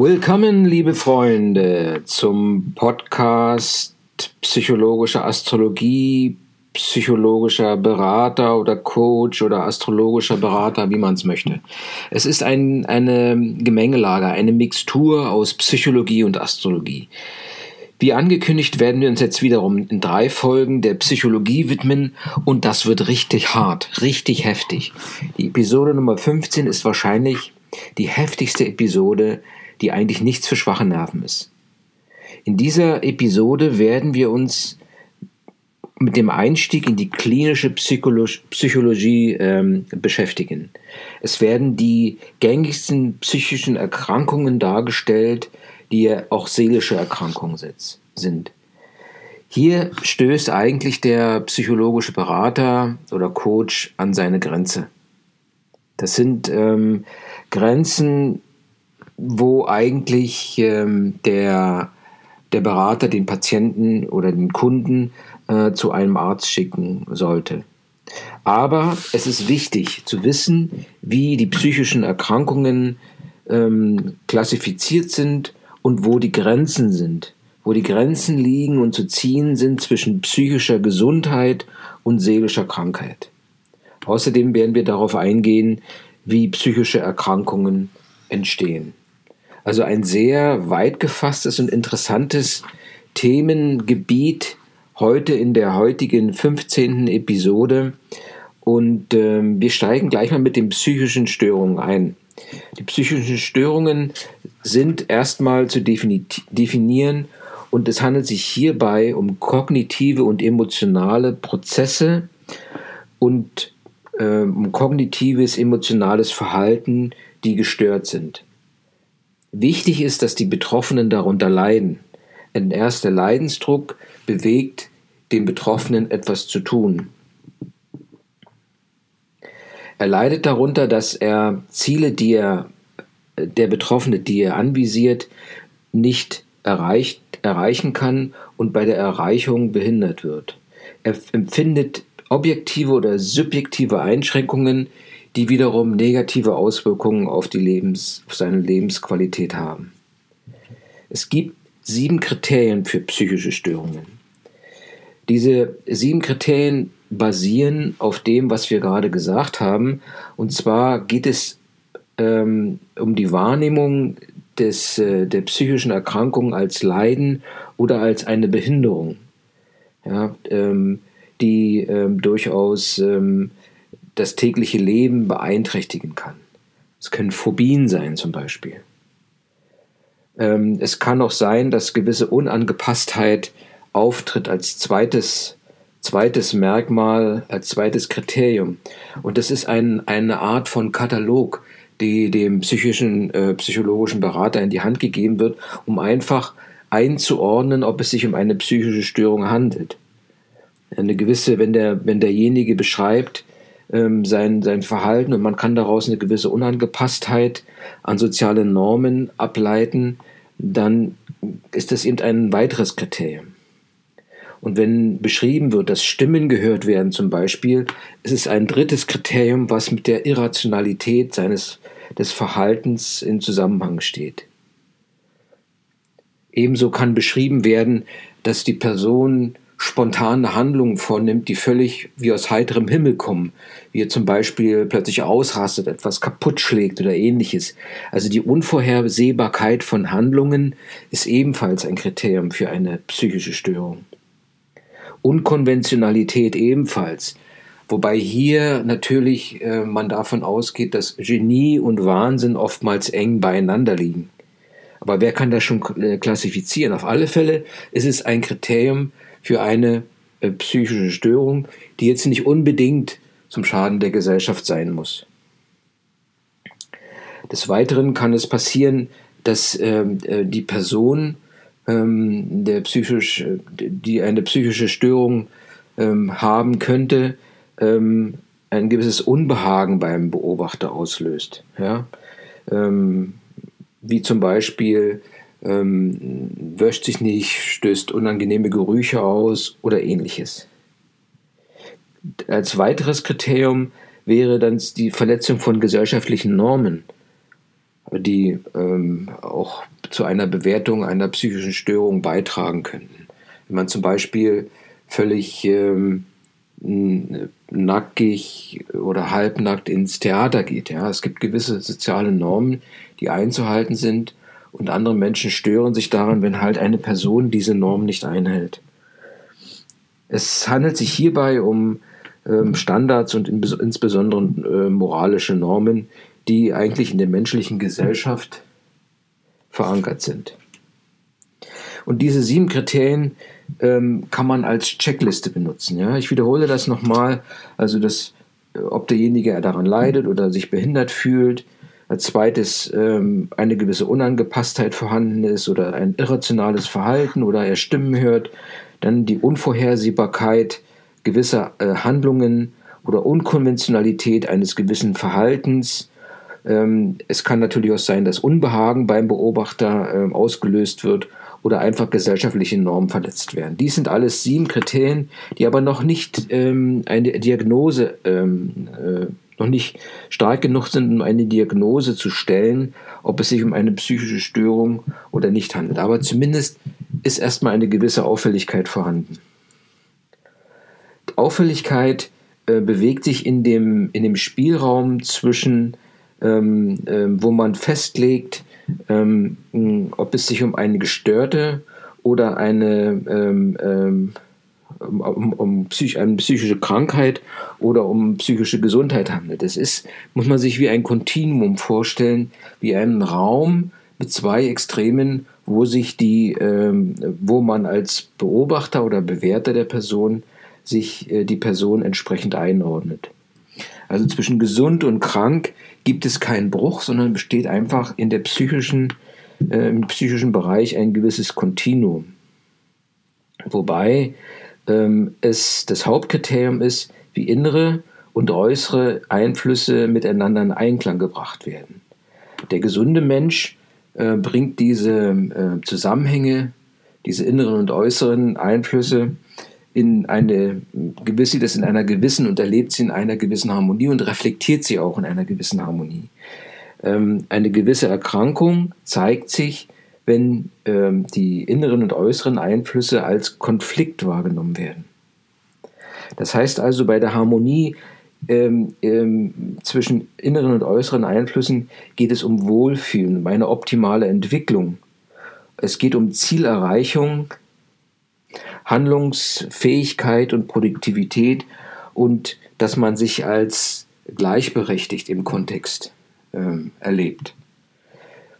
Willkommen, liebe Freunde, zum Podcast Psychologische Astrologie, psychologischer Berater oder Coach oder astrologischer Berater, wie man es möchte. Es ist ein, eine Gemengelage, eine Mixtur aus Psychologie und Astrologie. Wie angekündigt werden wir uns jetzt wiederum in drei Folgen der Psychologie widmen und das wird richtig hart, richtig heftig. Die Episode Nummer 15 ist wahrscheinlich die heftigste Episode, die eigentlich nichts für schwache Nerven ist. In dieser Episode werden wir uns mit dem Einstieg in die klinische Psychologie, Psychologie ähm, beschäftigen. Es werden die gängigsten psychischen Erkrankungen dargestellt, die auch seelische Erkrankungen sind. Hier stößt eigentlich der psychologische Berater oder Coach an seine Grenze. Das sind ähm, Grenzen, wo eigentlich ähm, der, der Berater den Patienten oder den Kunden äh, zu einem Arzt schicken sollte. Aber es ist wichtig zu wissen, wie die psychischen Erkrankungen ähm, klassifiziert sind und wo die Grenzen sind, wo die Grenzen liegen und zu ziehen sind zwischen psychischer Gesundheit und seelischer Krankheit. Außerdem werden wir darauf eingehen, wie psychische Erkrankungen entstehen. Also ein sehr weit gefasstes und interessantes Themengebiet heute in der heutigen 15. Episode. Und äh, wir steigen gleich mal mit den psychischen Störungen ein. Die psychischen Störungen sind erstmal zu definieren und es handelt sich hierbei um kognitive und emotionale Prozesse und äh, um kognitives, emotionales Verhalten, die gestört sind. Wichtig ist, dass die Betroffenen darunter leiden. Ein erster Leidensdruck bewegt den Betroffenen etwas zu tun. Er leidet darunter, dass er Ziele, die er, der Betroffene, die er anvisiert, nicht erreicht, erreichen kann und bei der Erreichung behindert wird. Er empfindet objektive oder subjektive Einschränkungen, die wiederum negative Auswirkungen auf, die Lebens, auf seine Lebensqualität haben. Es gibt sieben Kriterien für psychische Störungen. Diese sieben Kriterien basieren auf dem, was wir gerade gesagt haben. Und zwar geht es ähm, um die Wahrnehmung des, äh, der psychischen Erkrankung als Leiden oder als eine Behinderung, ja, ähm, die ähm, durchaus ähm, das tägliche Leben beeinträchtigen kann. Es können Phobien sein zum Beispiel. Ähm, es kann auch sein, dass gewisse Unangepasstheit auftritt als zweites, zweites Merkmal, als zweites Kriterium. Und das ist ein, eine Art von Katalog, die dem psychischen, äh, psychologischen Berater in die Hand gegeben wird, um einfach einzuordnen, ob es sich um eine psychische Störung handelt. Eine gewisse, wenn der, wenn derjenige beschreibt, ähm, sein, sein Verhalten und man kann daraus eine gewisse Unangepasstheit an soziale Normen ableiten, dann ist das eben ein weiteres Kriterium. Und wenn beschrieben wird, dass Stimmen gehört werden zum Beispiel, ist es ein drittes Kriterium, was mit der Irrationalität seines des Verhaltens in Zusammenhang steht. Ebenso kann beschrieben werden, dass die Person spontane Handlungen vornimmt, die völlig wie aus heiterem Himmel kommen, wie er zum Beispiel plötzlich ausrastet, etwas kaputt schlägt oder ähnliches. Also die Unvorhersehbarkeit von Handlungen ist ebenfalls ein Kriterium für eine psychische Störung. Unkonventionalität ebenfalls. Wobei hier natürlich äh, man davon ausgeht, dass Genie und Wahnsinn oftmals eng beieinander liegen. Aber wer kann das schon äh, klassifizieren? Auf alle Fälle ist es ein Kriterium für eine äh, psychische Störung, die jetzt nicht unbedingt zum Schaden der Gesellschaft sein muss. Des Weiteren kann es passieren, dass ähm, äh, die Person ähm, der psychisch, die eine psychische Störung ähm, haben könnte, ein gewisses Unbehagen beim Beobachter auslöst. Ja? Wie zum Beispiel ähm, wäscht sich nicht, stößt unangenehme Gerüche aus oder ähnliches. Als weiteres Kriterium wäre dann die Verletzung von gesellschaftlichen Normen. die ähm, auch zu einer Bewertung einer psychischen Störung beitragen könnten. Wenn man zum Beispiel völlig ähm, nackig oder halbnackt ins Theater geht. Ja. Es gibt gewisse soziale Normen, die einzuhalten sind und andere Menschen stören sich daran, wenn halt eine Person diese Norm nicht einhält. Es handelt sich hierbei um ähm, Standards und insbesondere äh, moralische Normen, die eigentlich in der menschlichen Gesellschaft verankert sind. Und diese sieben Kriterien ähm, kann man als Checkliste benutzen. Ja? Ich wiederhole das nochmal, also das, ob derjenige daran leidet oder sich behindert fühlt, als zweites ähm, eine gewisse Unangepasstheit vorhanden ist oder ein irrationales Verhalten oder er Stimmen hört, dann die Unvorhersehbarkeit gewisser äh, Handlungen oder Unkonventionalität eines gewissen Verhaltens. Ähm, es kann natürlich auch sein, dass Unbehagen beim Beobachter äh, ausgelöst wird oder einfach gesellschaftliche Normen verletzt werden. Dies sind alles sieben Kriterien, die aber noch nicht ähm, eine Diagnose, ähm, äh, noch nicht stark genug sind, um eine Diagnose zu stellen, ob es sich um eine psychische Störung oder nicht handelt. Aber zumindest ist erstmal eine gewisse Auffälligkeit vorhanden. Auffälligkeit äh, bewegt sich in dem, in dem Spielraum zwischen, ähm, äh, wo man festlegt, ähm, ob es sich um eine gestörte oder eine, ähm, ähm, um, um psych eine psychische Krankheit oder um psychische Gesundheit handelt. Es ist, muss man sich wie ein Kontinuum vorstellen, wie einen Raum mit zwei Extremen, wo sich die, ähm, wo man als Beobachter oder Bewerter der Person sich äh, die Person entsprechend einordnet. Also zwischen gesund und krank gibt es keinen Bruch, sondern besteht einfach in der psychischen, äh, im psychischen Bereich ein gewisses Kontinuum. Wobei ähm, es das Hauptkriterium ist, wie innere und äußere Einflüsse miteinander in Einklang gebracht werden. Der gesunde Mensch äh, bringt diese äh, Zusammenhänge, diese inneren und äußeren Einflüsse in eine gewisse, das in einer gewissen und erlebt sie in einer gewissen Harmonie und reflektiert sie auch in einer gewissen Harmonie. Ähm, eine gewisse Erkrankung zeigt sich, wenn ähm, die inneren und äußeren Einflüsse als Konflikt wahrgenommen werden. Das heißt also, bei der Harmonie ähm, ähm, zwischen inneren und äußeren Einflüssen geht es um Wohlfühlen, um eine optimale Entwicklung. Es geht um Zielerreichung, Handlungsfähigkeit und Produktivität und dass man sich als gleichberechtigt im Kontext ähm, erlebt.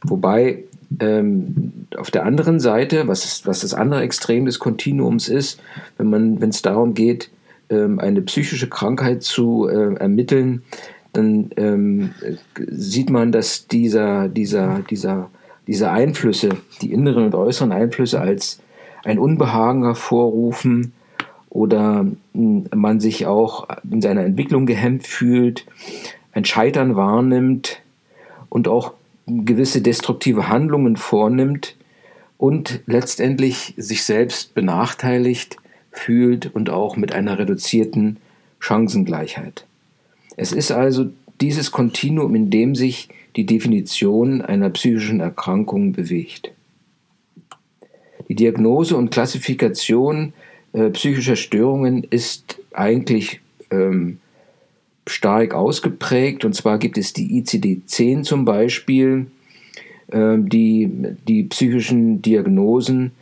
Wobei ähm, auf der anderen Seite, was, was das andere Extrem des Kontinuums ist, wenn es darum geht, ähm, eine psychische Krankheit zu äh, ermitteln, dann ähm, sieht man, dass dieser, dieser, dieser, diese Einflüsse, die inneren und äußeren Einflüsse als ein Unbehagen hervorrufen oder hm, man sich auch in seiner Entwicklung gehemmt fühlt, ein Scheitern wahrnimmt und auch gewisse destruktive Handlungen vornimmt und letztendlich sich selbst benachteiligt fühlt und auch mit einer reduzierten Chancengleichheit. Es ist also dieses Kontinuum, in dem sich die Definition einer psychischen Erkrankung bewegt. Die Diagnose und Klassifikation äh, psychischer Störungen ist eigentlich ähm, stark ausgeprägt. Und zwar gibt es die ICD-10 zum Beispiel, äh, die die psychischen Diagnosen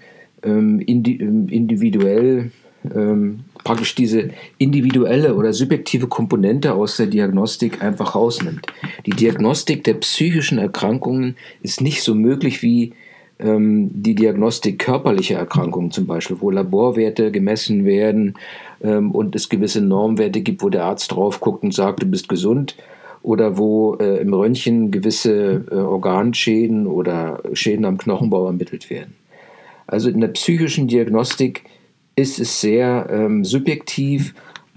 ähm, ähm, individuell ähm, praktisch diese individuelle oder subjektive Komponente aus der Diagnostik einfach rausnimmt. Die Diagnostik der psychischen Erkrankungen ist nicht so möglich wie ähm, die Diagnostik körperlicher Erkrankungen zum Beispiel, wo Laborwerte gemessen werden ähm, und es gewisse Normwerte gibt, wo der Arzt drauf guckt und sagt, du bist gesund oder wo äh, im Röntgen gewisse äh, Organschäden oder Schäden am Knochenbau ermittelt werden. Also in der psychischen Diagnostik ist es sehr ähm, subjektiv.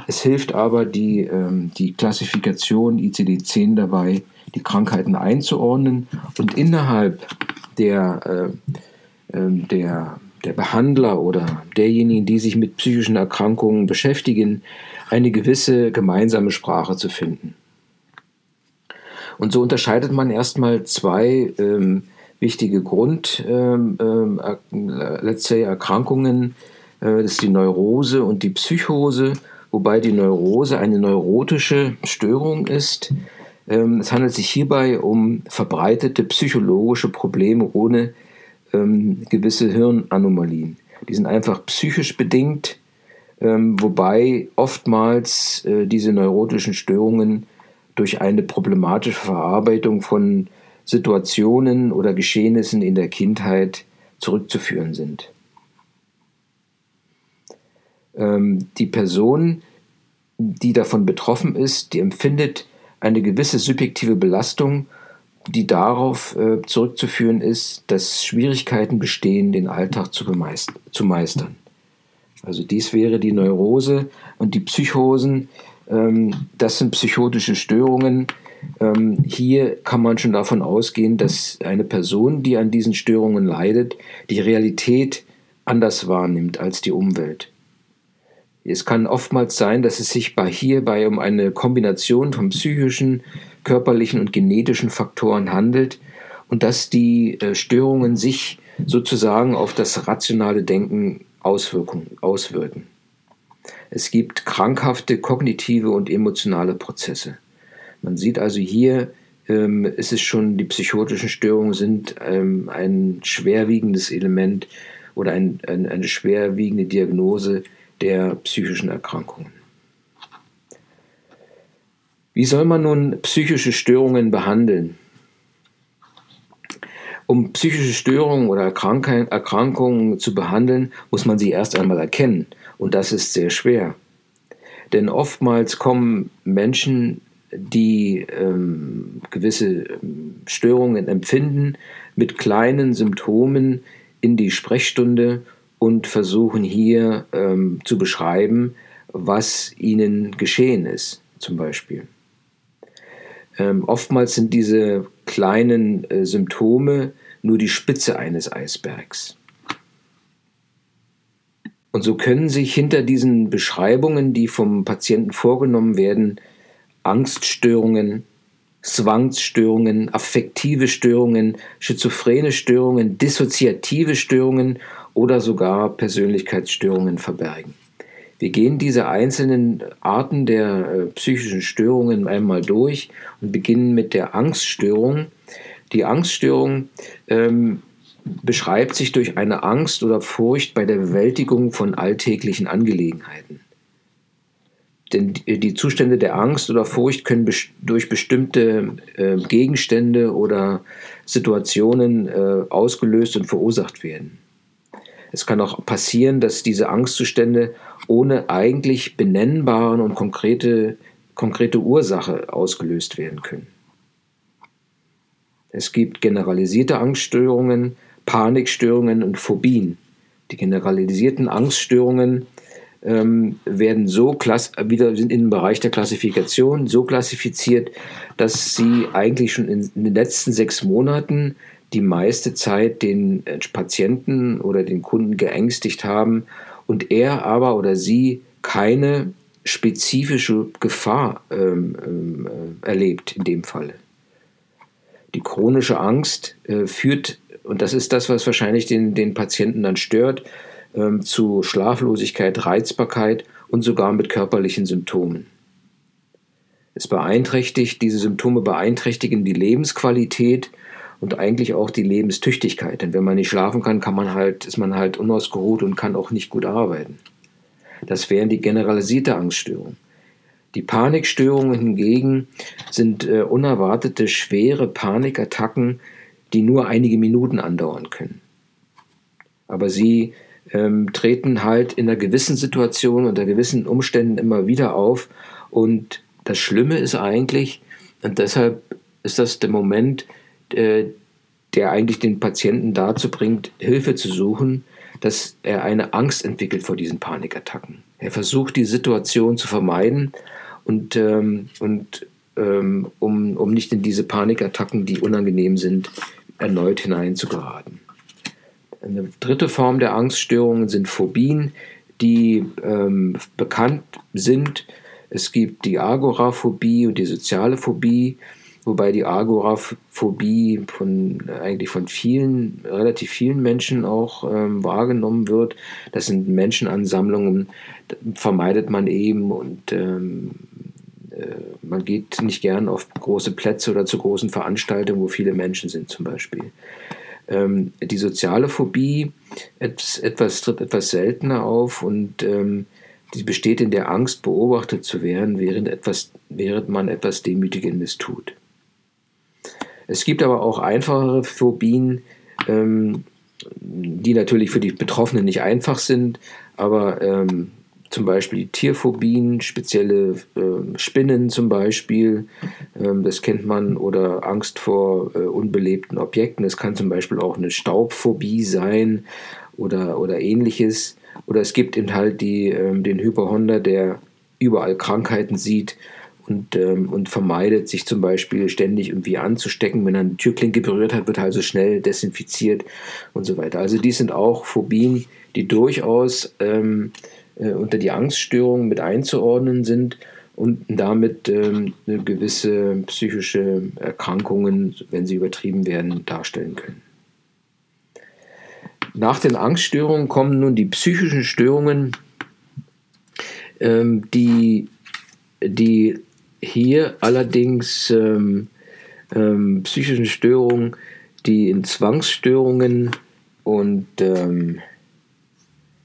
Es hilft aber die, ähm, die Klassifikation ICD-10 dabei, die Krankheiten einzuordnen und innerhalb der, äh, ähm, der, der Behandler oder derjenigen, die sich mit psychischen Erkrankungen beschäftigen, eine gewisse gemeinsame Sprache zu finden. Und so unterscheidet man erstmal zwei ähm, wichtige Grund, ähm, äh, let's say Erkrankungen. Äh, das ist die Neurose und die Psychose, wobei die Neurose eine neurotische Störung ist. Ähm, es handelt sich hierbei um verbreitete psychologische Probleme ohne ähm, gewisse Hirnanomalien. Die sind einfach psychisch bedingt, ähm, wobei oftmals äh, diese neurotischen Störungen durch eine problematische Verarbeitung von Situationen oder Geschehnissen in der Kindheit zurückzuführen sind. Die Person, die davon betroffen ist, die empfindet eine gewisse subjektive Belastung, die darauf äh, zurückzuführen ist, dass Schwierigkeiten bestehen, den Alltag zu, zu meistern. Also dies wäre die Neurose und die Psychosen, ähm, das sind psychotische Störungen, ähm, hier kann man schon davon ausgehen, dass eine Person, die an diesen Störungen leidet, die Realität anders wahrnimmt als die Umwelt. Es kann oftmals sein, dass es sich bei hierbei um eine Kombination von psychischen, körperlichen und genetischen Faktoren handelt und dass die äh, Störungen sich sozusagen auf das rationale Denken auswirken. Es gibt krankhafte kognitive und emotionale Prozesse. Man sieht also hier, ähm, ist es schon, die psychotischen Störungen sind ähm, ein schwerwiegendes Element oder ein, ein, eine schwerwiegende Diagnose der psychischen Erkrankungen. Wie soll man nun psychische Störungen behandeln? Um psychische Störungen oder Erkrankungen zu behandeln, muss man sie erst einmal erkennen. Und das ist sehr schwer. Denn oftmals kommen Menschen die ähm, gewisse ähm, Störungen empfinden, mit kleinen Symptomen in die Sprechstunde und versuchen hier ähm, zu beschreiben, was ihnen geschehen ist, zum Beispiel. Ähm, oftmals sind diese kleinen äh, Symptome nur die Spitze eines Eisbergs. Und so können sich hinter diesen Beschreibungen, die vom Patienten vorgenommen werden, Angststörungen, Zwangsstörungen, affektive Störungen, schizophrene Störungen, dissoziative Störungen oder sogar Persönlichkeitsstörungen verbergen. Wir gehen diese einzelnen Arten der äh, psychischen Störungen einmal durch und beginnen mit der Angststörung. Die Angststörung ähm, beschreibt sich durch eine Angst oder Furcht bei der Bewältigung von alltäglichen Angelegenheiten. Denn die Zustände der Angst oder Furcht können durch bestimmte äh, Gegenstände oder Situationen äh, ausgelöst und verursacht werden. Es kann auch passieren, dass diese Angstzustände ohne eigentlich benennbaren und konkrete, konkrete Ursache ausgelöst werden können. Es gibt generalisierte Angststörungen, Panikstörungen und Phobien. Die generalisierten Angststörungen ähm, werden so wieder sind im Bereich der Klassifikation so klassifiziert, dass sie eigentlich schon in, in den letzten sechs Monaten die meiste Zeit den äh, Patienten oder den Kunden geängstigt haben und er aber oder sie keine spezifische Gefahr ähm, äh, erlebt in dem Falle. Die chronische Angst äh, führt, und das ist das, was wahrscheinlich den, den Patienten dann stört, ähm, zu Schlaflosigkeit, Reizbarkeit und sogar mit körperlichen Symptomen. Es beeinträchtigt, diese Symptome beeinträchtigen die Lebensqualität und eigentlich auch die Lebenstüchtigkeit. Denn wenn man nicht schlafen kann, kann man halt, ist man halt unausgeruht und kann auch nicht gut arbeiten. Das wären die generalisierte Angststörungen. Die Panikstörungen hingegen sind äh, unerwartete schwere Panikattacken, die nur einige Minuten andauern können. Aber sie ähm, treten halt in einer gewissen Situation, unter gewissen Umständen immer wieder auf. Und das Schlimme ist eigentlich, und deshalb ist das der Moment, äh, der eigentlich den Patienten dazu bringt, Hilfe zu suchen, dass er eine Angst entwickelt vor diesen Panikattacken. Er versucht, die Situation zu vermeiden und, ähm, und ähm, um, um nicht in diese Panikattacken, die unangenehm sind, erneut hineinzugeraten. Eine dritte Form der Angststörungen sind Phobien, die ähm, bekannt sind. Es gibt die Agoraphobie und die soziale Phobie. Wobei die Agoraphobie von eigentlich von vielen, relativ vielen Menschen auch ähm, wahrgenommen wird. Das sind Menschenansammlungen, vermeidet man eben und ähm, äh, man geht nicht gern auf große Plätze oder zu großen Veranstaltungen, wo viele Menschen sind zum Beispiel. Ähm, die soziale Phobie etwas, etwas, tritt etwas seltener auf und ähm, die besteht in der Angst, beobachtet zu werden, während, etwas, während man etwas Demütigendes tut. Es gibt aber auch einfachere Phobien, ähm, die natürlich für die Betroffenen nicht einfach sind, aber ähm, zum Beispiel Tierphobien, spezielle äh, Spinnen zum Beispiel, ähm, das kennt man, oder Angst vor äh, unbelebten Objekten. Es kann zum Beispiel auch eine Staubphobie sein oder, oder ähnliches. Oder es gibt eben halt die, ähm, den Hyperhonder, der überall Krankheiten sieht und, ähm, und vermeidet, sich zum Beispiel ständig irgendwie anzustecken. Wenn er eine Türklinke berührt hat, wird er also schnell desinfiziert und so weiter. Also dies sind auch Phobien, die durchaus ähm, äh, unter die Angststörungen mit einzuordnen sind und damit ähm, gewisse psychische Erkrankungen, wenn sie übertrieben werden, darstellen können. Nach den Angststörungen kommen nun die psychischen Störungen, ähm, die, die hier allerdings ähm, ähm, psychischen Störungen, die in Zwangsstörungen und ähm,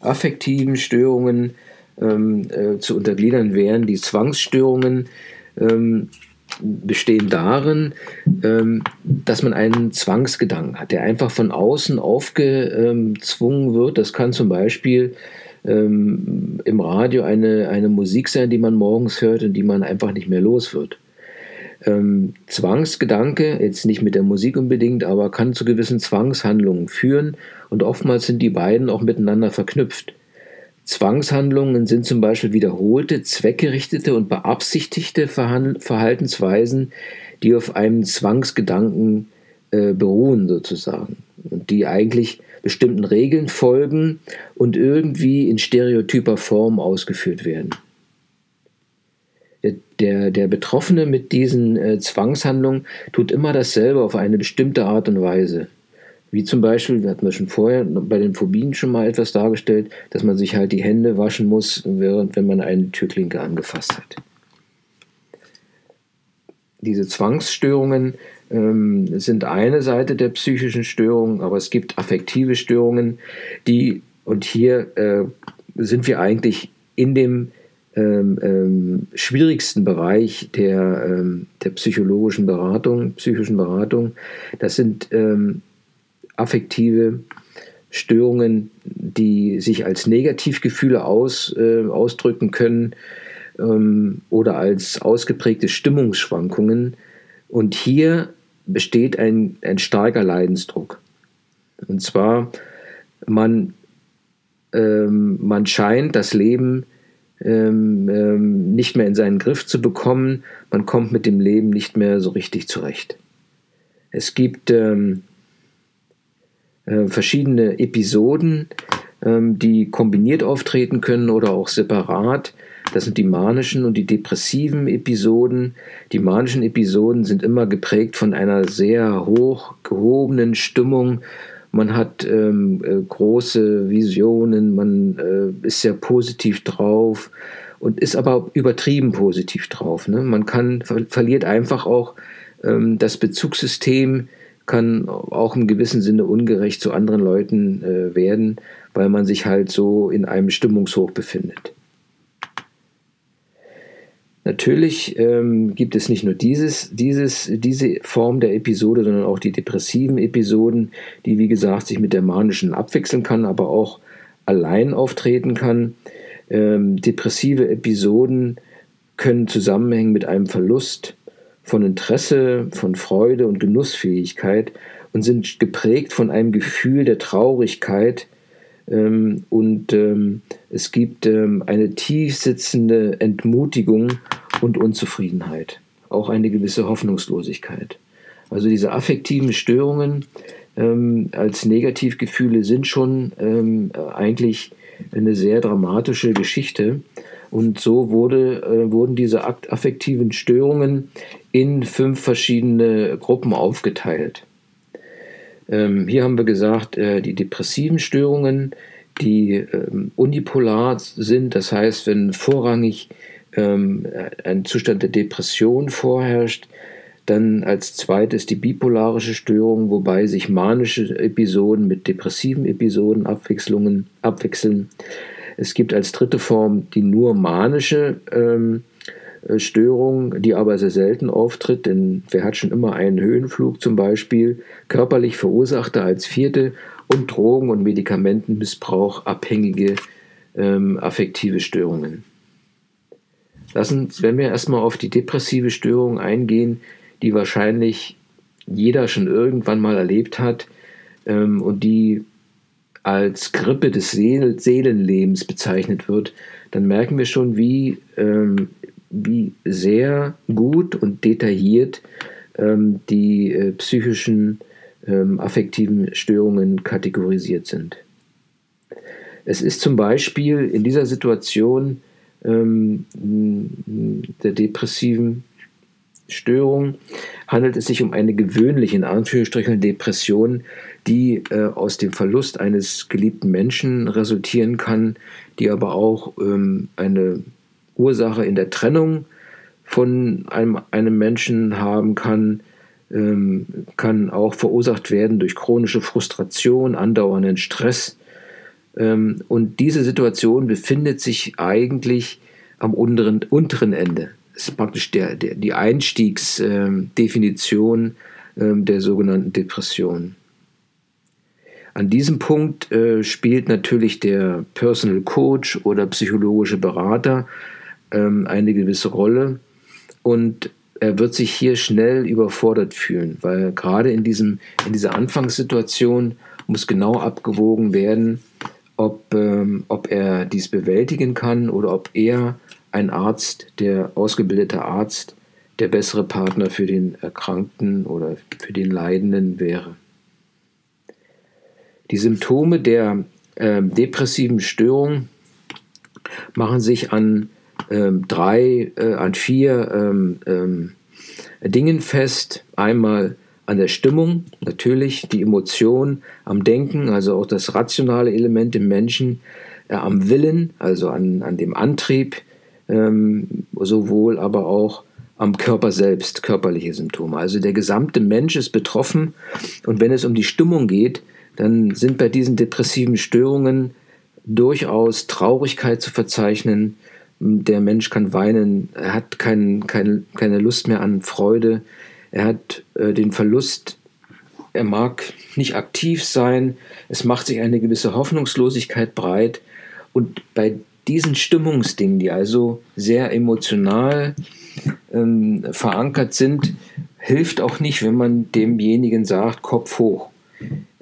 affektiven Störungen ähm, äh, zu untergliedern wären. Die Zwangsstörungen ähm, bestehen darin, ähm, dass man einen Zwangsgedanken hat, der einfach von außen aufgezwungen wird. Das kann zum Beispiel ähm, im Radio eine, eine Musik sein, die man morgens hört und die man einfach nicht mehr los wird. Ähm, Zwangsgedanke, jetzt nicht mit der Musik unbedingt, aber kann zu gewissen Zwangshandlungen führen und oftmals sind die beiden auch miteinander verknüpft. Zwangshandlungen sind zum Beispiel wiederholte, zweckgerichtete und beabsichtigte Verhaltensweisen, die auf einem Zwangsgedanken äh, beruhen sozusagen und die eigentlich bestimmten Regeln folgen und irgendwie in stereotyper Form ausgeführt werden. Der, der, Betroffene mit diesen äh, Zwangshandlungen tut immer dasselbe auf eine bestimmte Art und Weise. Wie zum Beispiel, wir hatten wir schon vorher bei den Phobien schon mal etwas dargestellt, dass man sich halt die Hände waschen muss, während wenn man eine Türklinke angefasst hat. Diese Zwangsstörungen ähm, sind eine Seite der psychischen Störungen, aber es gibt affektive Störungen, die, und hier äh, sind wir eigentlich in dem ähm, ähm, schwierigsten Bereich der, ähm, der psychologischen Beratung, psychischen Beratung. Das sind ähm, affektive Störungen, die sich als Negativgefühle aus, äh, ausdrücken können ähm, oder als ausgeprägte Stimmungsschwankungen. Und hier besteht ein, ein starker Leidensdruck. Und zwar, man, ähm, man scheint das Leben ähm, ähm, nicht mehr in seinen Griff zu bekommen, man kommt mit dem Leben nicht mehr so richtig zurecht. Es gibt ähm, äh, verschiedene Episoden, ähm, die kombiniert auftreten können oder auch separat. Das sind die manischen und die depressiven Episoden. Die manischen Episoden sind immer geprägt von einer sehr hoch gehobenen Stimmung. Man hat ähm, äh, große Visionen, man äh, ist sehr positiv drauf und ist aber übertrieben positiv drauf. Ne? Man kann, ver verliert einfach auch ähm, das Bezugssystem kann auch im gewissen Sinne ungerecht zu anderen Leuten äh, werden, weil man sich halt so in einem Stimmungshoch befindet. Natürlich ähm, gibt es nicht nur dieses, dieses, diese Form der Episode, sondern auch die depressiven Episoden, die wie gesagt sich mit der manischen abwechseln kann, aber auch allein auftreten kann. Ähm, depressive Episoden können zusammenhängen mit einem Verlust von Interesse, von Freude und Genussfähigkeit und sind geprägt von einem Gefühl der Traurigkeit. Ähm, und ähm, es gibt ähm, eine tief sitzende Entmutigung und Unzufriedenheit, auch eine gewisse Hoffnungslosigkeit. Also diese affektiven Störungen ähm, als Negativgefühle sind schon ähm, eigentlich eine sehr dramatische Geschichte Und so wurde, äh, wurden diese affektiven Störungen in fünf verschiedene Gruppen aufgeteilt. Ähm, hier haben wir gesagt, äh, die depressiven Störungen, die ähm, unipolar sind, das heißt, wenn vorrangig ähm, ein Zustand der Depression vorherrscht, dann als zweites die bipolarische Störung, wobei sich manische Episoden mit depressiven Episoden abwechseln. Es gibt als dritte Form die nur manische ähm, äh, Störung, die aber sehr selten auftritt, denn wer hat schon immer einen Höhenflug zum Beispiel, körperlich verursachte als vierte und Drogen- und Medikamentenmissbrauch abhängige ähm, affektive Störungen. Lassen, wenn wir erstmal auf die depressive Störung eingehen, die wahrscheinlich jeder schon irgendwann mal erlebt hat ähm, und die als Grippe des Seel Seelenlebens bezeichnet wird, dann merken wir schon, wie, ähm, wie sehr gut und detailliert ähm, die äh, psychischen ähm, affektiven Störungen kategorisiert sind. Es ist zum Beispiel in dieser Situation ähm, der depressiven Störung handelt es sich um eine gewöhnliche, in Anführungsstrichen, Depression, die äh, aus dem Verlust eines geliebten Menschen resultieren kann, die aber auch ähm, eine Ursache in der Trennung von einem, einem Menschen haben kann, ähm, kann auch verursacht werden durch chronische Frustration, andauernden Stress. Ähm, und diese Situation befindet sich eigentlich am unteren, unteren Ende ist praktisch der, der, die Einstiegsdefinition ähm, der sogenannten Depression. An diesem Punkt äh, spielt natürlich der Personal Coach oder psychologische Berater ähm, eine gewisse Rolle und er wird sich hier schnell überfordert fühlen, weil gerade in, diesem, in dieser Anfangssituation muss genau abgewogen werden, ob, ähm, ob er dies bewältigen kann oder ob er ein Arzt, der ausgebildete Arzt, der bessere Partner für den Erkrankten oder für den Leidenden wäre. Die Symptome der äh, depressiven Störung machen sich an äh, drei, äh, an vier ähm, ähm, Dingen fest. Einmal an der Stimmung, natürlich die Emotion, am Denken, also auch das rationale Element im Menschen, äh, am Willen, also an, an dem Antrieb, ähm, sowohl aber auch am Körper selbst, körperliche Symptome. Also der gesamte Mensch ist betroffen und wenn es um die Stimmung geht, dann sind bei diesen depressiven Störungen durchaus Traurigkeit zu verzeichnen. Der Mensch kann weinen, er hat kein, kein, keine Lust mehr an Freude, er hat äh, den Verlust, er mag nicht aktiv sein, es macht sich eine gewisse Hoffnungslosigkeit breit und bei diesen Stimmungsdingen, die also sehr emotional ähm, verankert sind, hilft auch nicht, wenn man demjenigen sagt, Kopf hoch.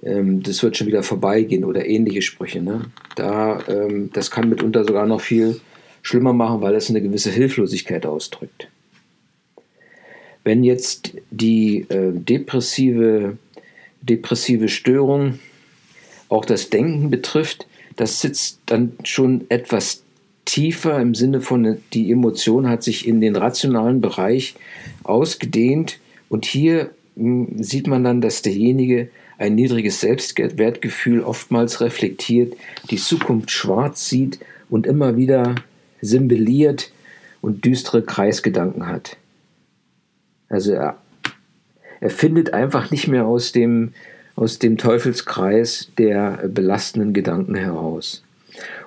Ähm, das wird schon wieder vorbeigehen oder ähnliche Sprüche. Ne? Da, ähm, das kann mitunter sogar noch viel schlimmer machen, weil es eine gewisse Hilflosigkeit ausdrückt. Wenn jetzt die äh, depressive, depressive Störung auch das Denken betrifft, das sitzt dann schon etwas tiefer im Sinne von, die Emotion hat sich in den rationalen Bereich ausgedehnt und hier hm, sieht man dann, dass derjenige ein niedriges Selbstwertgefühl oftmals reflektiert, die Zukunft schwarz sieht und immer wieder symboliert und düstere Kreisgedanken hat. Also er, er findet einfach nicht mehr aus dem aus dem Teufelskreis der belastenden Gedanken heraus.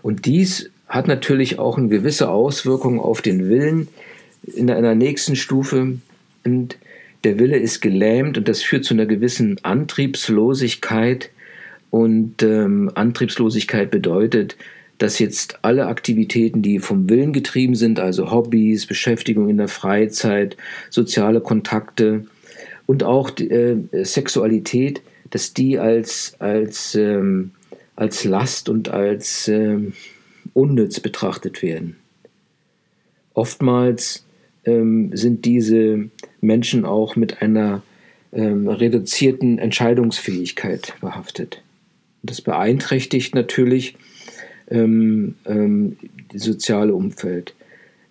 Und dies hat natürlich auch eine gewisse Auswirkung auf den Willen in einer nächsten Stufe. Und der Wille ist gelähmt und das führt zu einer gewissen Antriebslosigkeit. Und ähm, Antriebslosigkeit bedeutet, dass jetzt alle Aktivitäten, die vom Willen getrieben sind, also Hobbys, Beschäftigung in der Freizeit, soziale Kontakte und auch äh, Sexualität, dass die als, als, ähm, als Last und als ähm, unnütz betrachtet werden. Oftmals ähm, sind diese Menschen auch mit einer ähm, reduzierten Entscheidungsfähigkeit behaftet. Das beeinträchtigt natürlich ähm, ähm, soziale Umfeld.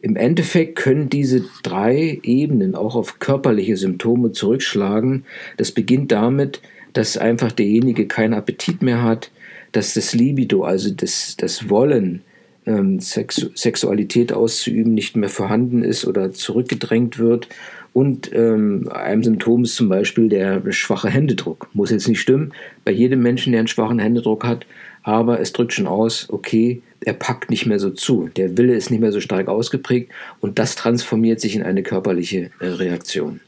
Im Endeffekt können diese drei Ebenen auch auf körperliche Symptome zurückschlagen. Das beginnt damit, dass einfach derjenige keinen Appetit mehr hat, dass das Libido, also das, das Wollen, ähm, Sexu Sexualität auszuüben, nicht mehr vorhanden ist oder zurückgedrängt wird. Und ähm, ein Symptom ist zum Beispiel der schwache Händedruck. Muss jetzt nicht stimmen, bei jedem Menschen, der einen schwachen Händedruck hat, aber es drückt schon aus, okay, er packt nicht mehr so zu. Der Wille ist nicht mehr so stark ausgeprägt und das transformiert sich in eine körperliche äh, Reaktion.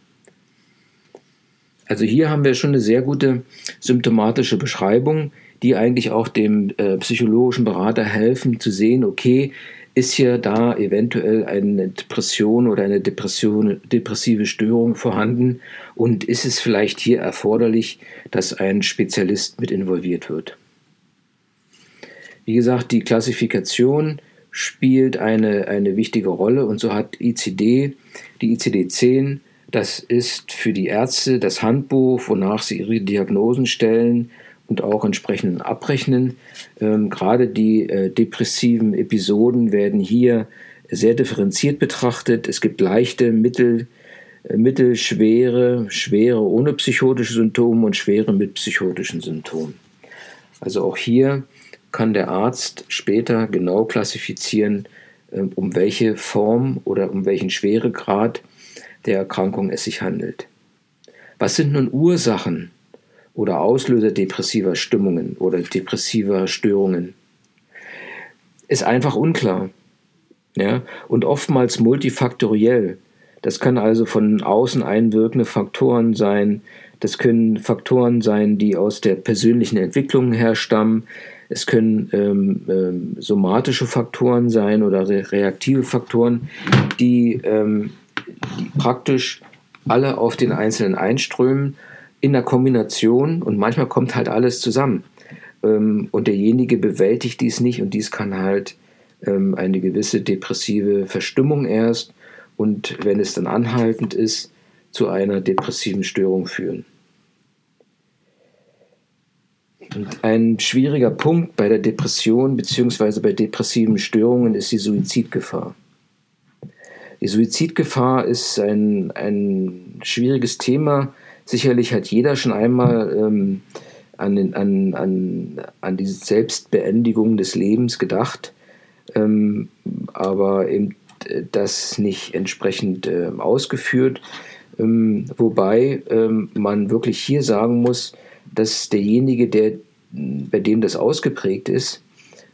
Also hier haben wir schon eine sehr gute symptomatische Beschreibung, die eigentlich auch dem äh, psychologischen Berater helfen zu sehen, okay, ist hier da eventuell eine Depression oder eine Depression, depressive Störung vorhanden und ist es vielleicht hier erforderlich, dass ein Spezialist mit involviert wird. Wie gesagt, die Klassifikation spielt eine, eine wichtige Rolle und so hat ICD, die ICD-10, das ist für die Ärzte das Handbuch, wonach sie ihre Diagnosen stellen und auch entsprechend abrechnen. Ähm, gerade die äh, depressiven Episoden werden hier sehr differenziert betrachtet. Es gibt leichte, mittel, äh, mittelschwere, schwere ohne psychotische Symptome und schwere mit psychotischen Symptomen. Also auch hier kann der Arzt später genau klassifizieren, ähm, um welche Form oder um welchen Schweregrad der Erkrankung es sich handelt. Was sind nun Ursachen oder Auslöser depressiver Stimmungen oder depressiver Störungen? Ist einfach unklar. Ja? Und oftmals multifaktoriell. Das kann also von außen einwirkende Faktoren sein. Das können Faktoren sein, die aus der persönlichen Entwicklung herstammen. Es können ähm, ähm, somatische Faktoren sein oder re reaktive Faktoren, die, ähm, die praktisch alle auf den Einzelnen einströmen in der Kombination und manchmal kommt halt alles zusammen. Ähm, und derjenige bewältigt dies nicht und dies kann halt ähm, eine gewisse depressive Verstimmung erst und wenn es dann anhaltend ist, zu einer depressiven Störung führen. Und ein schwieriger Punkt bei der Depression bzw. bei depressiven Störungen ist die Suizidgefahr. Die Suizidgefahr ist ein, ein schwieriges Thema. Sicherlich hat jeder schon einmal ähm, an, den, an, an, an die Selbstbeendigung des Lebens gedacht, ähm, aber eben das nicht entsprechend äh, ausgeführt. Ähm, wobei ähm, man wirklich hier sagen muss, dass derjenige, der, bei dem das ausgeprägt ist,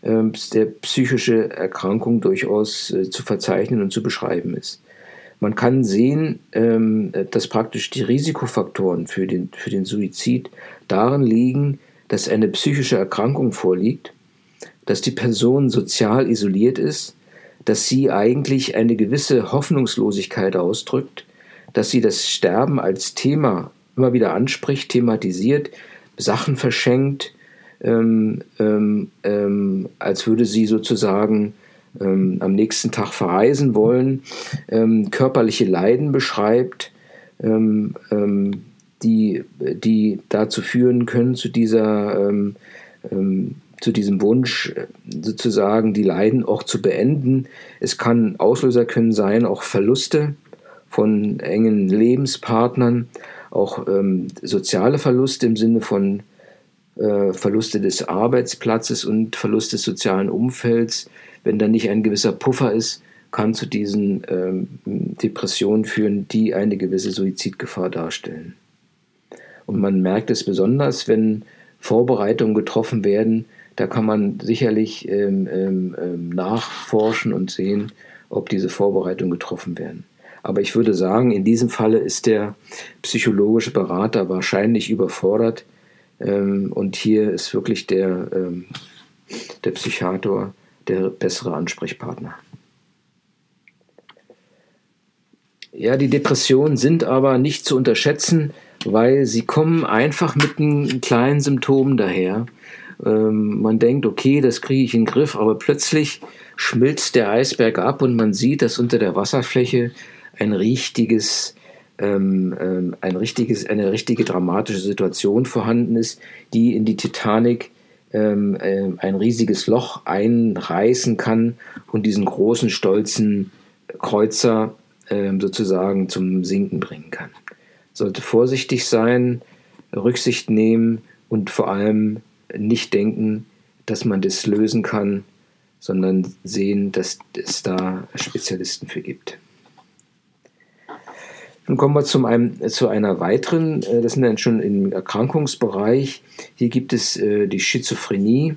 ähm, der psychische Erkrankung durchaus äh, zu verzeichnen und zu beschreiben ist. Man kann sehen, ähm, dass praktisch die Risikofaktoren für den, für den Suizid darin liegen, dass eine psychische Erkrankung vorliegt, dass die Person sozial isoliert ist, dass sie eigentlich eine gewisse Hoffnungslosigkeit ausdrückt, dass sie das Sterben als Thema immer wieder anspricht, thematisiert, Sachen verschenkt, ähm, ähm, ähm, als würde sie sozusagen ähm, am nächsten Tag verreisen wollen, ähm, körperliche Leiden beschreibt, die, die dazu führen können, zu dieser zu diesem Wunsch sozusagen die Leiden auch zu beenden. Es kann Auslöser können sein, auch Verluste von engen Lebenspartnern, auch ähm, soziale Verluste im Sinne von äh, Verluste des Arbeitsplatzes und Verlust des sozialen Umfelds. Wenn da nicht ein gewisser Puffer ist, kann zu diesen ähm, Depressionen führen, die eine gewisse Suizidgefahr darstellen. Und man merkt es besonders, wenn Vorbereitungen getroffen werden, da kann man sicherlich ähm, ähm, ähm nachforschen und sehen, ob diese Vorbereitungen getroffen werden. Aber ich würde sagen, in diesem Falle ist der psychologische Berater wahrscheinlich überfordert. Ähm, und hier ist wirklich der, ähm, der Psychiater der bessere Ansprechpartner. Ja, die Depressionen sind aber nicht zu unterschätzen, weil sie kommen einfach mit einem kleinen Symptom daher. Ähm, man denkt, okay, das kriege ich in den Griff, aber plötzlich schmilzt der Eisberg ab und man sieht, dass unter der Wasserfläche ein richtiges, ähm, ähm, ein richtiges, eine richtige dramatische Situation vorhanden ist, die in die Titanic ähm, äh, ein riesiges Loch einreißen kann und diesen großen, stolzen Kreuzer äh, sozusagen zum Sinken bringen kann. Sollte vorsichtig sein, Rücksicht nehmen und vor allem nicht denken, dass man das lösen kann, sondern sehen, dass es da Spezialisten für gibt. Nun kommen wir zum einem, zu einer weiteren, äh, das sind dann schon im Erkrankungsbereich. Hier gibt es äh, die Schizophrenie.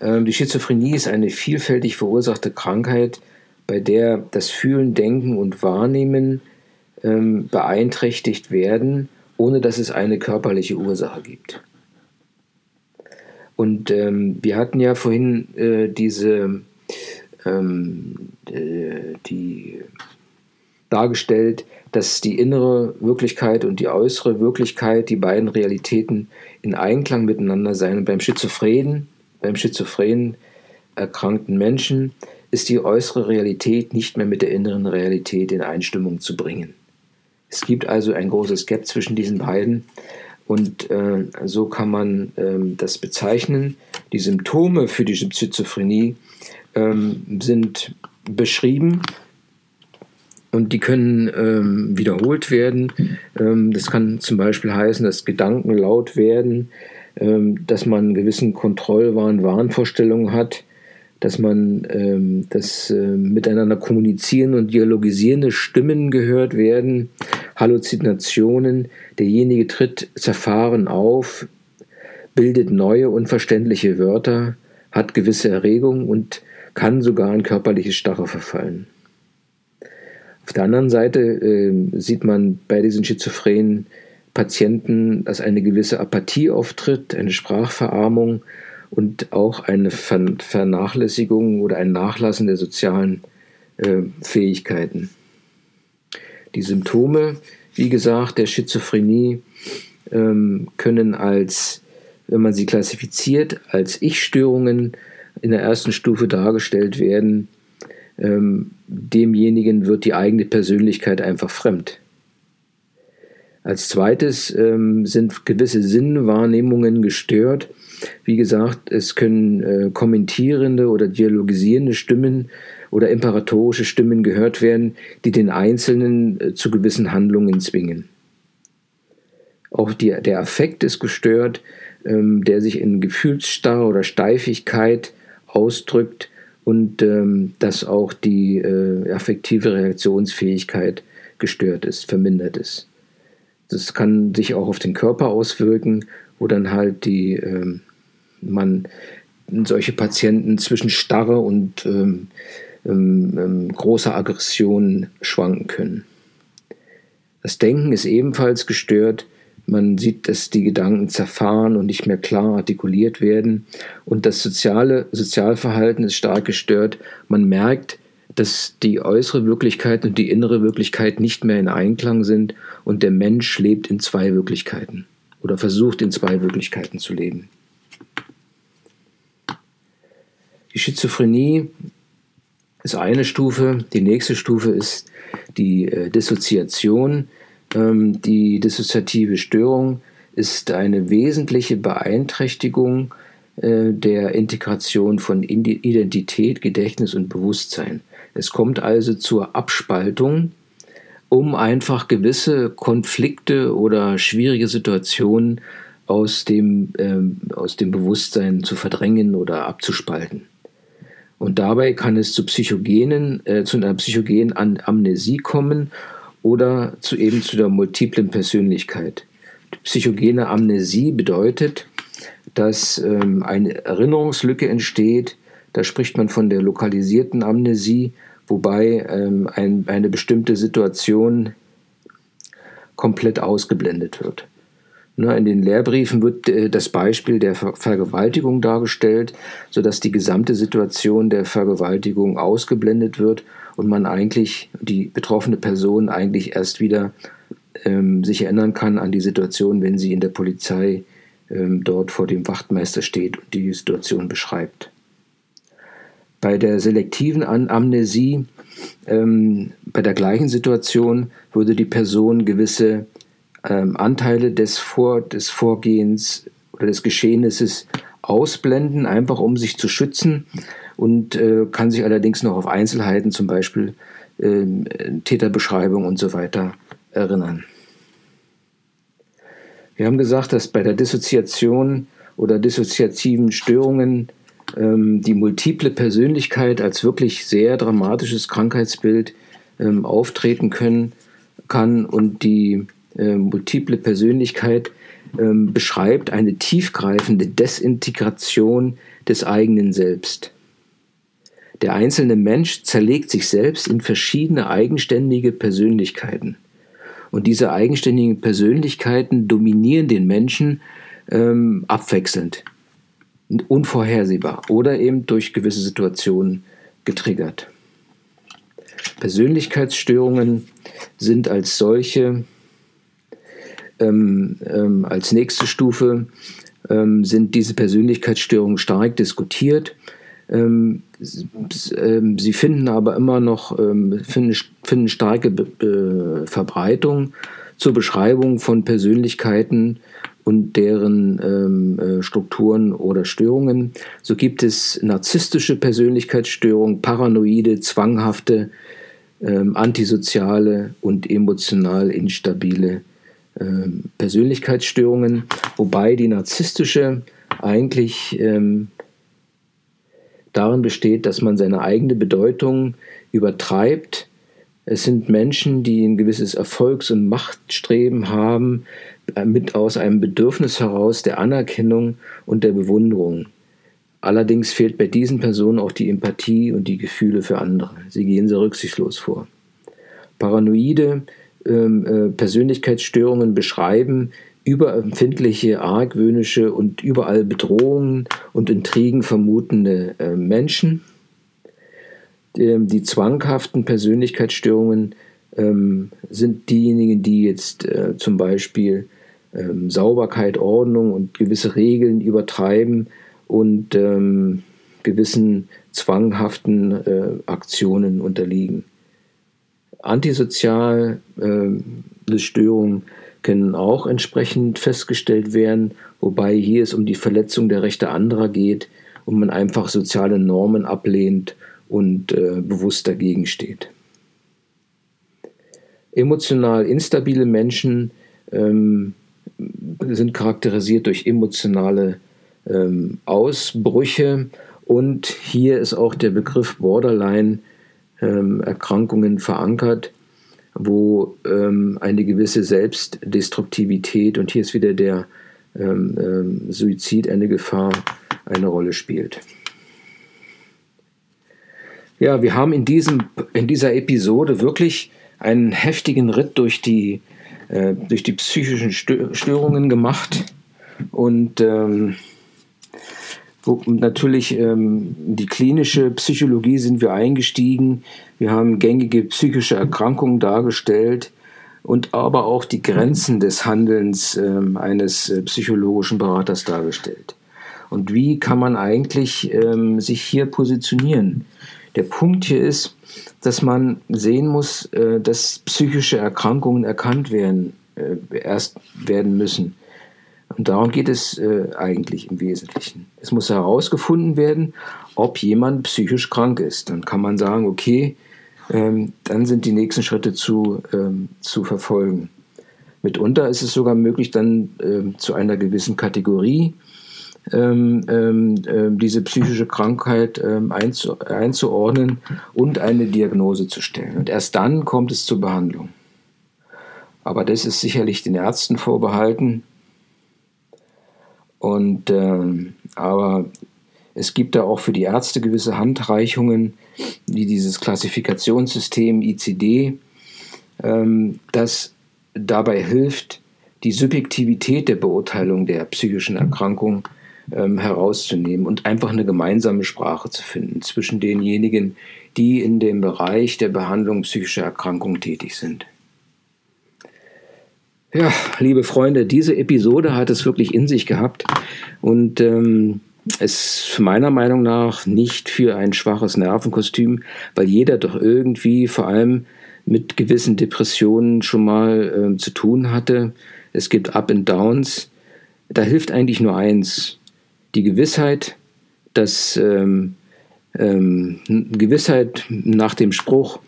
Ähm, die Schizophrenie ist eine vielfältig verursachte Krankheit, bei der das Fühlen, Denken und Wahrnehmen ähm, beeinträchtigt werden, ohne dass es eine körperliche Ursache gibt. Und ähm, wir hatten ja vorhin äh, diese ähm, äh, die dargestellt, dass die innere Wirklichkeit und die äußere Wirklichkeit, die beiden Realitäten in Einklang miteinander seien. Und beim Schizophrenen, beim schizophrenen erkrankten Menschen ist die äußere Realität nicht mehr mit der inneren Realität in Einstimmung zu bringen. Es gibt also ein großes Gap zwischen diesen beiden und äh, so kann man ähm, das bezeichnen. Die Symptome für die Schizophrenie ähm, sind beschrieben und die können ähm, wiederholt werden. Ähm, das kann zum Beispiel heißen, dass Gedanken laut werden, ähm, dass man einen gewissen Kontrollwahn, Wahnvorstellungen hat, dass man ähm, das äh, miteinander kommunizieren und dialogisierende Stimmen gehört werden, Halluzinationen, derjenige tritt zerfahren auf, bildet neue unverständliche Wörter, hat gewisse Erregung und kann sogar in körperliche Starre verfallen. Auf der anderen Seite äh, sieht man bei diesen schizophrenen Patienten, dass eine gewisse Apathie auftritt, eine Sprachverarmung und auch eine Vernachlässigung oder ein Nachlassen der sozialen äh, Fähigkeiten. Die Symptome, wie gesagt, der Schizophrenie ähm, können als, wenn man sie klassifiziert, als Ich-Störungen in der ersten Stufe dargestellt werden, ähm, demjenigen wird die eigene Persönlichkeit einfach fremd. Als zweites ähm, sind gewisse Sinnwahrnehmungen gestört. Wie gesagt, es können äh, kommentierende oder dialogisierende Stimmen oder imperatorische Stimmen gehört werden, die den Einzelnen äh, zu gewissen Handlungen zwingen. Auch die, der Affekt ist gestört, ähm, der sich in Gefühlsstarre oder Steifigkeit ausdrückt, und ähm, dass auch die äh, affektive Reaktionsfähigkeit gestört ist, vermindert ist. Das kann sich auch auf den Körper auswirken, wo dann halt die ähm, man solche Patienten zwischen Starre und ähm, ähm, ähm großer Aggression schwanken können. Das Denken ist ebenfalls gestört, man sieht, dass die Gedanken zerfahren und nicht mehr klar artikuliert werden. Und das soziale Sozialverhalten ist stark gestört. Man merkt, dass die äußere Wirklichkeit und die innere Wirklichkeit nicht mehr in Einklang sind und der Mensch lebt in zwei Wirklichkeiten oder versucht in zwei Wirklichkeiten zu leben. Die Schizophrenie ist eine Stufe, die nächste Stufe ist die äh, Dissoziation. Ähm, die dissoziative Störung ist eine wesentliche Beeinträchtigung äh, der Integration von Identität, Gedächtnis und Bewusstsein. Es kommt also zur Abspaltung, um einfach gewisse Konflikte oder schwierige Situationen aus dem, ähm, aus dem Bewusstsein zu verdrängen oder abzuspalten. Und dabei kann es zu psychogenen, äh, zu einer psychogenen Amnesie kommen oder zu eben zu der multiplen Persönlichkeit. Die psychogene Amnesie bedeutet, dass ähm, eine Erinnerungslücke entsteht. Da spricht man von der lokalisierten Amnesie, wobei ähm, ein, eine bestimmte Situation komplett ausgeblendet wird. Ne, in den Lehrbriefen wird äh, das Beispiel der Ver Vergewaltigung dargestellt, sodass die gesamte Situation der Vergewaltigung ausgeblendet wird und man eigentlich, die betroffene Person eigentlich erst wieder ähm, sich erinnern kann an die Situation, wenn sie in der Polizei ähm, dort vor dem Wachtmeister steht und die Situation beschreibt. Bei der selektiven Amnesie, ähm, bei der gleichen Situation, würde die Person gewisse ähm, Anteile des, Vor des Vorgehens oder des Geschehnisses ausblenden, einfach um sich zu schützen und äh, kann sich allerdings noch auf Einzelheiten, zum Beispiel äh, Täterbeschreibung und so weiter, erinnern. Wir haben gesagt, dass bei der Dissoziation oder dissoziativen Störungen ähm, die multiple Persönlichkeit als wirklich sehr dramatisches Krankheitsbild ähm, auftreten können kann und die äh, multiple Persönlichkeit ähm, beschreibt eine tiefgreifende Desintegration des eigenen Selbst. Der einzelne Mensch zerlegt sich selbst in verschiedene eigenständige Persönlichkeiten. Und diese eigenständigen Persönlichkeiten dominieren den Menschen ähm, abwechselnd, unvorhersehbar oder eben durch gewisse Situationen getriggert. Persönlichkeitsstörungen sind als solche ähm, ähm, als nächste Stufe ähm, sind diese Persönlichkeitsstörungen stark diskutiert. Ähm, ähm, sie finden aber immer noch ähm, finden, finden starke Be Verbreitung zur Beschreibung von Persönlichkeiten und deren ähm, äh, Strukturen oder Störungen. So gibt es narzisstische Persönlichkeitsstörungen, paranoide, zwanghafte, antisoziale und emotional instabile Persönlichkeitsstörungen, wobei die narzisstische eigentlich ähm, darin besteht, dass man seine eigene Bedeutung übertreibt. Es sind Menschen, die ein gewisses Erfolgs- und Machtstreben haben, äh, mit aus einem Bedürfnis heraus der Anerkennung und der Bewunderung. Allerdings fehlt bei diesen Personen auch die Empathie und die Gefühle für andere. Sie gehen sehr rücksichtslos vor. Paranoide ähm, äh, Persönlichkeitsstörungen beschreiben, überempfindliche, argwöhnische und überall Bedrohungen und Intrigen vermutende äh, Menschen. Ähm, die zwanghaften Persönlichkeitsstörungen ähm, sind diejenigen, die jetzt äh, zum Beispiel ähm, Sauberkeit, Ordnung und gewisse Regeln übertreiben und ähm, gewissen zwanghaften äh, Aktionen unterliegen. Antisoziale äh, Störungen können auch entsprechend festgestellt werden, wobei hier es um die Verletzung der Rechte anderer geht und man einfach soziale Normen ablehnt und äh, bewusst dagegen steht. Emotional instabile Menschen ähm, sind charakterisiert durch emotionale ähm, Ausbrüche und hier ist auch der Begriff Borderline ähm, verankert, wo ähm, eine gewisse Selbstdestruktivität und hier ist wieder der ähm, ähm, Suizid eine Gefahr eine Rolle spielt. Ja, wir haben in, diesem, in dieser Episode wirklich einen heftigen Ritt durch die, äh, durch die psychischen Störungen gemacht und ähm, wo natürlich ähm, die klinische Psychologie sind wir eingestiegen. Wir haben gängige psychische Erkrankungen dargestellt und aber auch die Grenzen des Handelns ähm, eines äh, psychologischen Beraters dargestellt. Und wie kann man eigentlich ähm, sich hier positionieren? Der Punkt hier ist, dass man sehen muss, äh, dass psychische Erkrankungen erkannt werden, äh, erst werden müssen. Und darum geht es äh, eigentlich im Wesentlichen. Es muss herausgefunden werden, ob jemand psychisch krank ist. Dann kann man sagen, okay, ähm, dann sind die nächsten Schritte zu, ähm, zu verfolgen. Mitunter ist es sogar möglich, dann ähm, zu einer gewissen Kategorie ähm, ähm, ähm, diese psychische Krankheit einzu einzuordnen und eine Diagnose zu stellen. Und erst dann kommt es zur Behandlung. Aber das ist sicherlich den Ärzten vorbehalten. Und ähm, aber es gibt da auch für die Ärzte gewisse Handreichungen, wie dieses Klassifikationssystem ICD, ähm, das dabei hilft, die Subjektivität der Beurteilung der psychischen Erkrankung ähm, herauszunehmen und einfach eine gemeinsame Sprache zu finden zwischen denjenigen, die in dem Bereich der Behandlung psychischer Erkrankungen tätig sind. Ja, liebe Freunde, diese Episode hat es wirklich in sich gehabt und ähm, ist meiner Meinung nach nicht für ein schwaches Nervenkostüm, weil jeder doch irgendwie vor allem mit gewissen Depressionen schon mal äh, zu tun hatte. Es gibt Up and Downs. da hilft eigentlich nur eins, die Gewissheit, dass ähm, ähm, Gewissheit nach dem Spruch,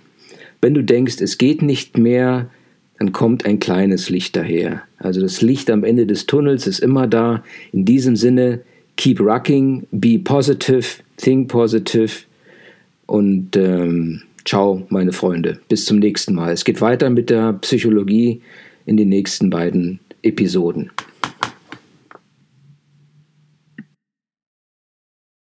wenn du denkst, es geht nicht mehr, dann kommt ein kleines Licht daher. Also das Licht am Ende des Tunnels ist immer da. In diesem Sinne, keep rocking, be positive, think positive und ähm, ciao, meine Freunde. Bis zum nächsten Mal. Es geht weiter mit der Psychologie in den nächsten beiden Episoden.